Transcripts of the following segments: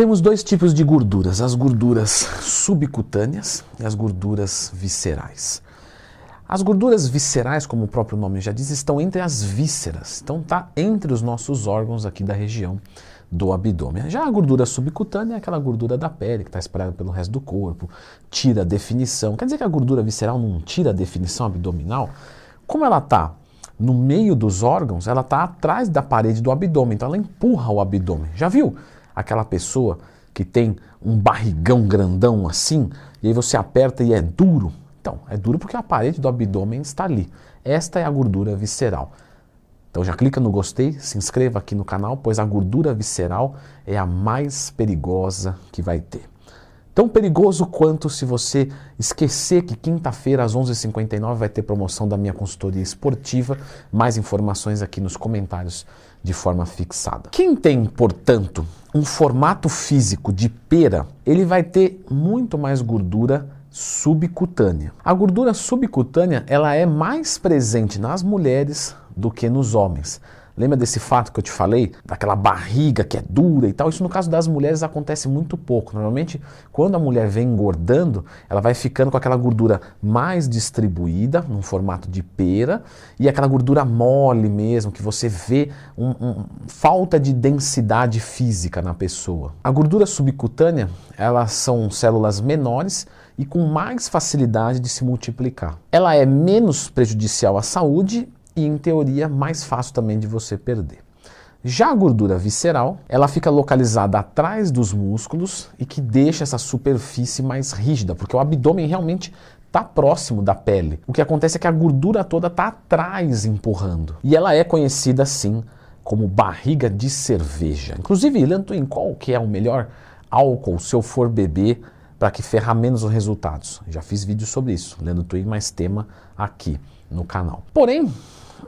Temos dois tipos de gorduras: as gorduras subcutâneas e as gorduras viscerais. As gorduras viscerais, como o próprio nome já diz, estão entre as vísceras, então está entre os nossos órgãos aqui da região do abdômen. Já a gordura subcutânea é aquela gordura da pele que está espalhada pelo resto do corpo, tira a definição. Quer dizer que a gordura visceral não tira a definição abdominal? Como ela está no meio dos órgãos, ela está atrás da parede do abdômen, então ela empurra o abdômen. Já viu aquela pessoa que tem um barrigão grandão assim, e aí você aperta e é duro? Então, é duro porque a parede do abdômen está ali. Esta é a gordura visceral. Então já clica no gostei, se inscreva aqui no canal, pois a gordura visceral é a mais perigosa que vai ter. Tão perigoso quanto se você esquecer que quinta-feira às 11h59 vai ter promoção da minha consultoria esportiva. Mais informações aqui nos comentários de forma fixada. Quem tem, portanto, um formato físico de pera, ele vai ter muito mais gordura subcutânea. A gordura subcutânea ela é mais presente nas mulheres do que nos homens. Lembra desse fato que eu te falei? Daquela barriga que é dura e tal? Isso no caso das mulheres acontece muito pouco. Normalmente, quando a mulher vem engordando, ela vai ficando com aquela gordura mais distribuída, num formato de pera, e aquela gordura mole mesmo, que você vê um, um, falta de densidade física na pessoa. A gordura subcutânea, elas são células menores e com mais facilidade de se multiplicar. Ela é menos prejudicial à saúde e, em teoria, mais fácil também de você perder. Já a gordura visceral, ela fica localizada atrás dos músculos e que deixa essa superfície mais rígida, porque o abdômen realmente está próximo da pele. O que acontece é que a gordura toda está atrás empurrando. E ela é conhecida assim como barriga de cerveja. Inclusive, Lantuin, qual que é o melhor álcool se eu for beber para que ferrar menos os resultados? Já fiz vídeo sobre isso. Lendo Twin mais tema aqui no canal. Porém,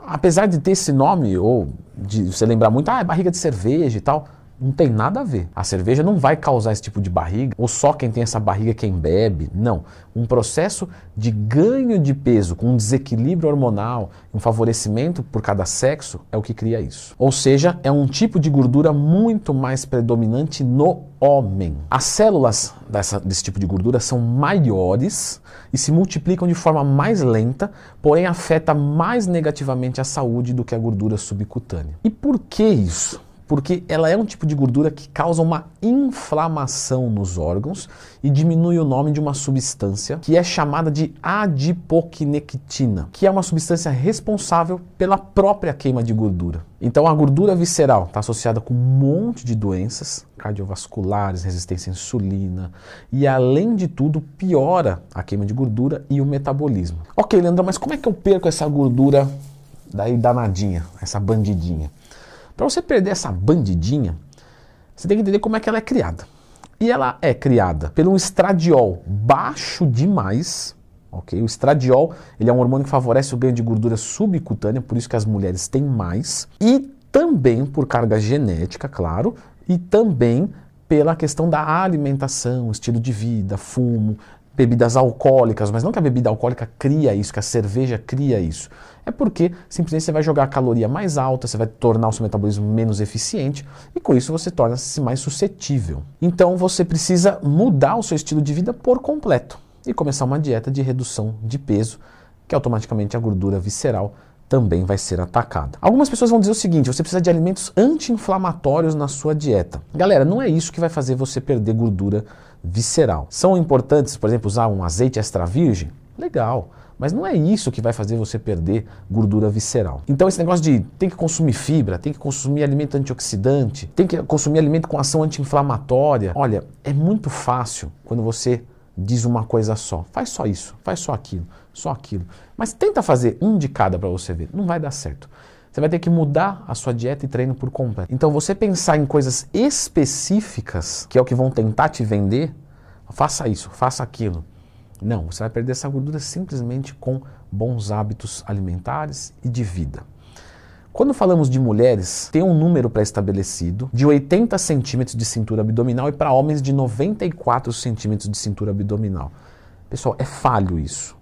apesar de ter esse nome, ou de você lembrar muito, ah, é barriga de cerveja e tal, não tem nada a ver. A cerveja não vai causar esse tipo de barriga, ou só quem tem essa barriga quem bebe. Não. Um processo de ganho de peso com um desequilíbrio hormonal, um favorecimento por cada sexo é o que cria isso. Ou seja, é um tipo de gordura muito mais predominante no homem. As células dessa, desse tipo de gordura são maiores e se multiplicam de forma mais lenta, porém afeta mais negativamente a saúde do que a gordura subcutânea. E por que isso? Porque ela é um tipo de gordura que causa uma inflamação nos órgãos e diminui o nome de uma substância que é chamada de adipoquinectina, que é uma substância responsável pela própria queima de gordura. Então a gordura visceral está associada com um monte de doenças cardiovasculares, resistência à insulina e além de tudo piora a queima de gordura e o metabolismo. Ok, Leandro, mas como é que eu perco essa gordura daí danadinha, essa bandidinha? Para você perder essa bandidinha, você tem que entender como é que ela é criada. E ela é criada um estradiol baixo demais, ok? O estradiol ele é um hormônio que favorece o ganho de gordura subcutânea, por isso que as mulheres têm mais, e também por carga genética, claro, e também pela questão da alimentação, estilo de vida, fumo, bebidas alcoólicas, mas não que a bebida alcoólica cria isso, que a cerveja cria isso. É porque simplesmente você vai jogar a caloria mais alta, você vai tornar o seu metabolismo menos eficiente e com isso você torna-se mais suscetível. Então você precisa mudar o seu estilo de vida por completo e começar uma dieta de redução de peso, que automaticamente a gordura visceral também vai ser atacada. Algumas pessoas vão dizer o seguinte: você precisa de alimentos anti-inflamatórios na sua dieta. Galera, não é isso que vai fazer você perder gordura visceral. São importantes, por exemplo, usar um azeite extra virgem? Legal. Mas não é isso que vai fazer você perder gordura visceral. Então esse negócio de tem que consumir fibra, tem que consumir alimento antioxidante, tem que consumir alimento com ação anti-inflamatória. Olha, é muito fácil quando você diz uma coisa só. Faz só isso, faz só aquilo, só aquilo. Mas tenta fazer um de cada para você ver. Não vai dar certo. Você vai ter que mudar a sua dieta e treino por completo. Então, você pensar em coisas específicas, que é o que vão tentar te vender, faça isso, faça aquilo. Não, você vai perder essa gordura simplesmente com bons hábitos alimentares e de vida. Quando falamos de mulheres, tem um número pré-estabelecido de 80 centímetros de cintura abdominal e para homens de 94 centímetros de cintura abdominal. Pessoal, é falho isso.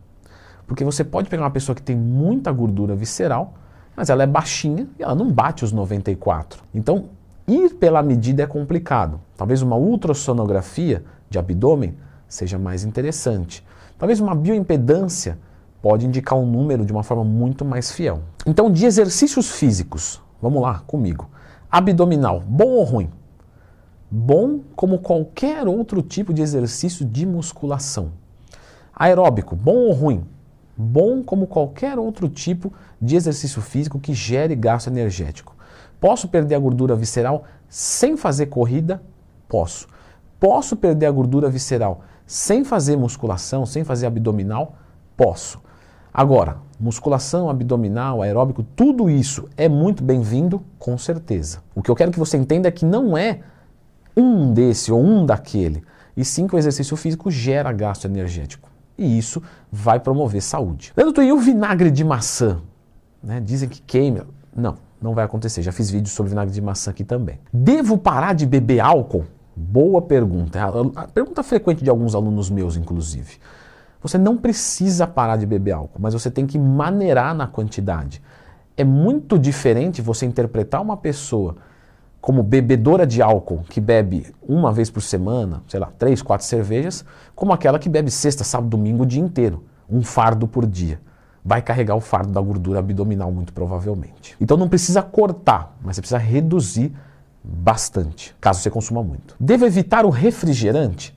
Porque você pode pegar uma pessoa que tem muita gordura visceral mas ela é baixinha e ela não bate os 94. Então, Ir pela medida é complicado. Talvez uma ultrassonografia de abdômen seja mais interessante. Talvez uma bioimpedância pode indicar um número de uma forma muito mais fiel. Então, de exercícios físicos, vamos lá comigo. Abdominal, bom ou ruim? Bom como qualquer outro tipo de exercício de musculação. Aeróbico, bom ou ruim? Bom como qualquer outro tipo de exercício físico que gere gasto energético. Posso perder a gordura visceral sem fazer corrida? Posso. Posso perder a gordura visceral sem fazer musculação, sem fazer abdominal? Posso. Agora, musculação, abdominal, aeróbico, tudo isso é muito bem-vindo, com certeza. O que eu quero que você entenda é que não é um desse ou um daquele, e sim que o exercício físico gera gasto energético. E isso vai promover saúde. Leandro, e o vinagre de maçã? Né? Dizem que queima. Não, não vai acontecer. Já fiz vídeos sobre vinagre de maçã aqui também. Devo parar de beber álcool? Boa pergunta. A pergunta frequente de alguns alunos meus, inclusive. Você não precisa parar de beber álcool, mas você tem que maneirar na quantidade. É muito diferente você interpretar uma pessoa como bebedora de álcool, que bebe uma vez por semana, sei lá, três, quatro cervejas, como aquela que bebe sexta, sábado, domingo o dia inteiro, um fardo por dia. Vai carregar o fardo da gordura abdominal, muito provavelmente. Então não precisa cortar, mas você precisa reduzir bastante, caso você consuma muito. Devo evitar o refrigerante?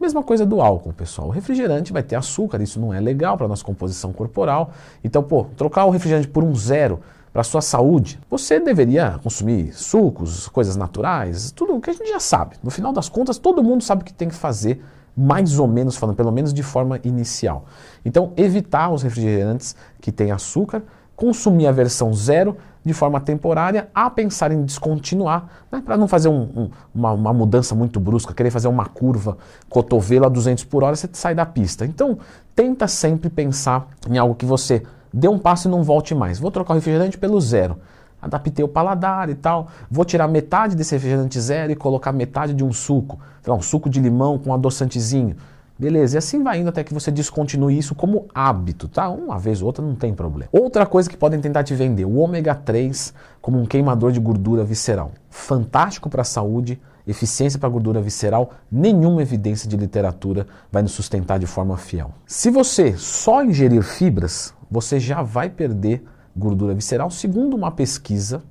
Mesma coisa do álcool, pessoal. O refrigerante vai ter açúcar, isso não é legal para nossa composição corporal. Então, pô, trocar o refrigerante por um zero para sua saúde, você deveria consumir sucos, coisas naturais, tudo o que a gente já sabe. No final das contas, todo mundo sabe o que tem que fazer, mais ou menos falando, pelo menos de forma inicial. Então, evitar os refrigerantes que têm açúcar, consumir a versão zero de forma temporária, a pensar em descontinuar, né, para não fazer um, um, uma, uma, mudança muito brusca, querer fazer uma curva cotovelo a 200 por hora, você sai da pista. Então, tenta sempre pensar em algo que você dê um passo e não volte mais. Vou trocar o refrigerante pelo zero. Adaptei o paladar e tal. Vou tirar metade desse refrigerante zero e colocar metade de um suco. Então, um suco de limão com adoçantezinho. Beleza, e assim vai indo até que você descontinue isso como hábito, tá? Uma vez ou outra não tem problema. Outra coisa que podem tentar te vender, o ômega 3 como um queimador de gordura visceral. Fantástico para a saúde, eficiência para gordura visceral, nenhuma evidência de literatura vai nos sustentar de forma fiel. Se você só ingerir fibras, você já vai perder gordura visceral, segundo uma pesquisa,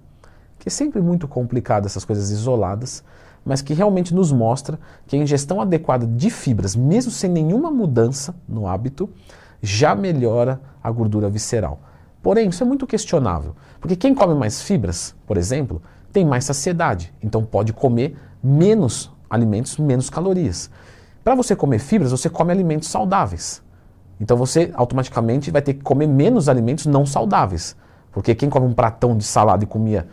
que é sempre muito complicada essas coisas isoladas, mas que realmente nos mostra que a ingestão adequada de fibras, mesmo sem nenhuma mudança no hábito, já melhora a gordura visceral. Porém, isso é muito questionável, porque quem come mais fibras, por exemplo, tem mais saciedade, então pode comer menos alimentos, menos calorias. Para você comer fibras, você come alimentos saudáveis. Então você automaticamente vai ter que comer menos alimentos não saudáveis. Porque quem come um pratão de salada e comia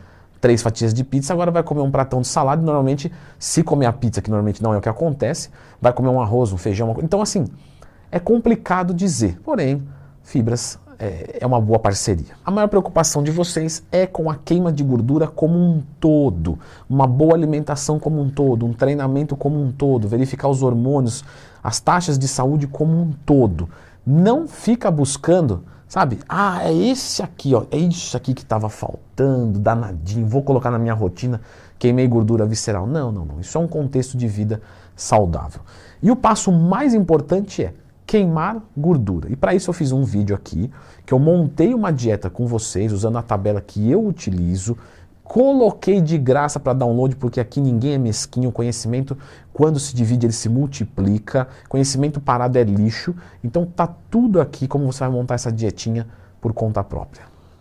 três fatias de pizza, agora vai comer um pratão de salada normalmente, se comer a pizza, que normalmente não é o que acontece, vai comer um arroz, um feijão. Uma... Então, assim, é complicado dizer. Porém, fibras é, é uma boa parceria. A maior preocupação de vocês é com a queima de gordura como um todo, uma boa alimentação como um todo, um treinamento como um todo, verificar os hormônios, as taxas de saúde como um todo. Não fica buscando Sabe? Ah, é esse aqui, ó. É isso aqui que estava faltando, danadinho. Vou colocar na minha rotina, queimei gordura visceral. Não, não, não. Isso é um contexto de vida saudável. E o passo mais importante é queimar gordura. E para isso eu fiz um vídeo aqui que eu montei uma dieta com vocês usando a tabela que eu utilizo Coloquei de graça para download porque aqui ninguém é mesquinho. O conhecimento, quando se divide, ele se multiplica. Conhecimento parado é lixo. Então tá tudo aqui como você vai montar essa dietinha por conta própria.